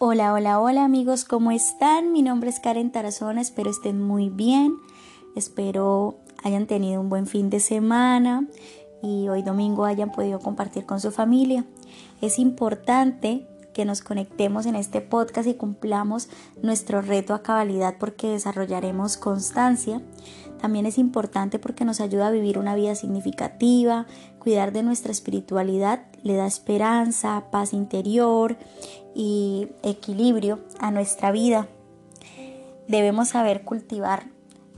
Hola, hola, hola amigos, ¿cómo están? Mi nombre es Karen Tarazona, espero estén muy bien, espero hayan tenido un buen fin de semana y hoy domingo hayan podido compartir con su familia. Es importante que nos conectemos en este podcast y cumplamos nuestro reto a cabalidad porque desarrollaremos constancia. También es importante porque nos ayuda a vivir una vida significativa, cuidar de nuestra espiritualidad, le da esperanza, paz interior y equilibrio a nuestra vida. Debemos saber cultivar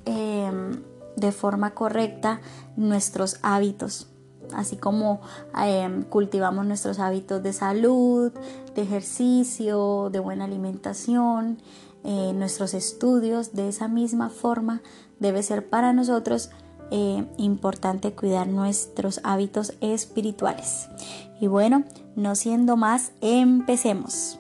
em, de forma correcta nuestros hábitos, así como em, cultivamos nuestros hábitos de salud, de ejercicio, de buena alimentación, eh, nuestros estudios, de esa misma forma debe ser para nosotros eh, importante cuidar nuestros hábitos espirituales. Y bueno, no siendo más, empecemos.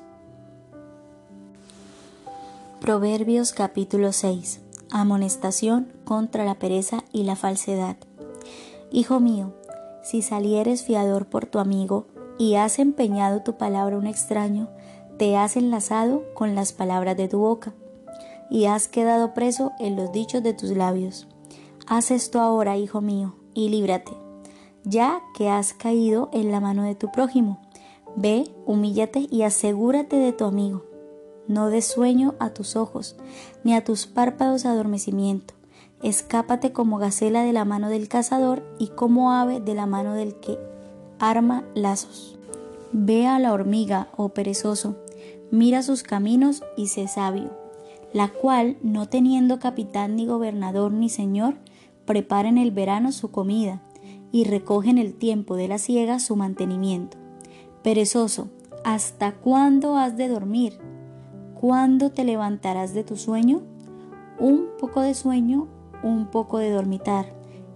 Proverbios capítulo 6. Amonestación contra la pereza y la falsedad. Hijo mío, si salieres fiador por tu amigo y has empeñado tu palabra a un extraño, te has enlazado con las palabras de tu boca y has quedado preso en los dichos de tus labios. Haz esto ahora, hijo mío, y líbrate, ya que has caído en la mano de tu prójimo. Ve, humíllate y asegúrate de tu amigo. No des sueño a tus ojos, ni a tus párpados adormecimiento. Escápate como gacela de la mano del cazador y como ave de la mano del que arma lazos. Ve a la hormiga, oh perezoso, mira sus caminos y sé sabio la cual, no teniendo capitán ni gobernador ni señor, prepara en el verano su comida y recoge en el tiempo de la siega su mantenimiento. Perezoso, ¿hasta cuándo has de dormir? ¿Cuándo te levantarás de tu sueño? Un poco de sueño, un poco de dormitar,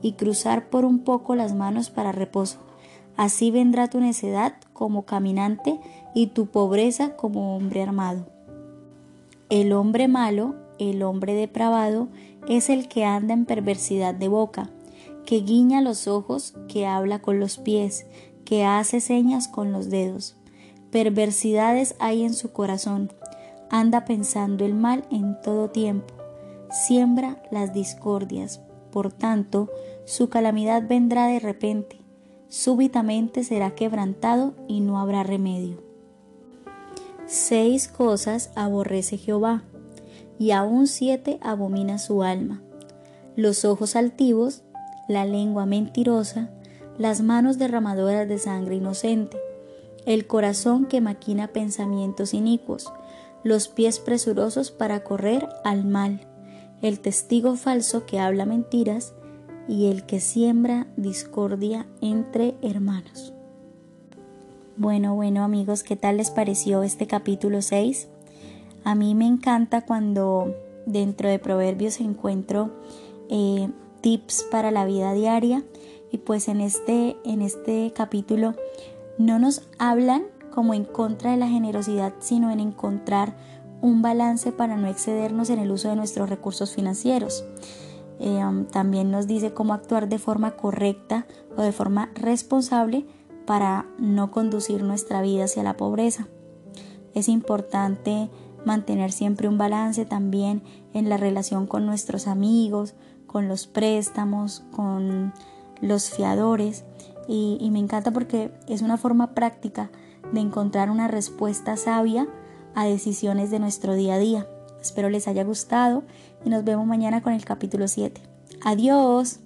y cruzar por un poco las manos para reposo. Así vendrá tu necedad como caminante y tu pobreza como hombre armado. El hombre malo, el hombre depravado, es el que anda en perversidad de boca, que guiña los ojos, que habla con los pies, que hace señas con los dedos. Perversidades hay en su corazón, anda pensando el mal en todo tiempo, siembra las discordias, por tanto, su calamidad vendrá de repente, súbitamente será quebrantado y no habrá remedio. Seis cosas aborrece Jehová, y aún siete abomina su alma. Los ojos altivos, la lengua mentirosa, las manos derramadoras de sangre inocente, el corazón que maquina pensamientos inicuos, los pies presurosos para correr al mal, el testigo falso que habla mentiras y el que siembra discordia entre hermanos. Bueno, bueno amigos, ¿qué tal les pareció este capítulo 6? A mí me encanta cuando dentro de Proverbios encuentro eh, tips para la vida diaria y pues en este, en este capítulo no nos hablan como en contra de la generosidad, sino en encontrar un balance para no excedernos en el uso de nuestros recursos financieros. Eh, um, también nos dice cómo actuar de forma correcta o de forma responsable para no conducir nuestra vida hacia la pobreza. Es importante mantener siempre un balance también en la relación con nuestros amigos, con los préstamos, con los fiadores y, y, me encanta porque es una forma práctica de encontrar una respuesta sabia a decisiones de nuestro día a día. Espero les haya gustado y nos vemos mañana con el capítulo 7. Adiós.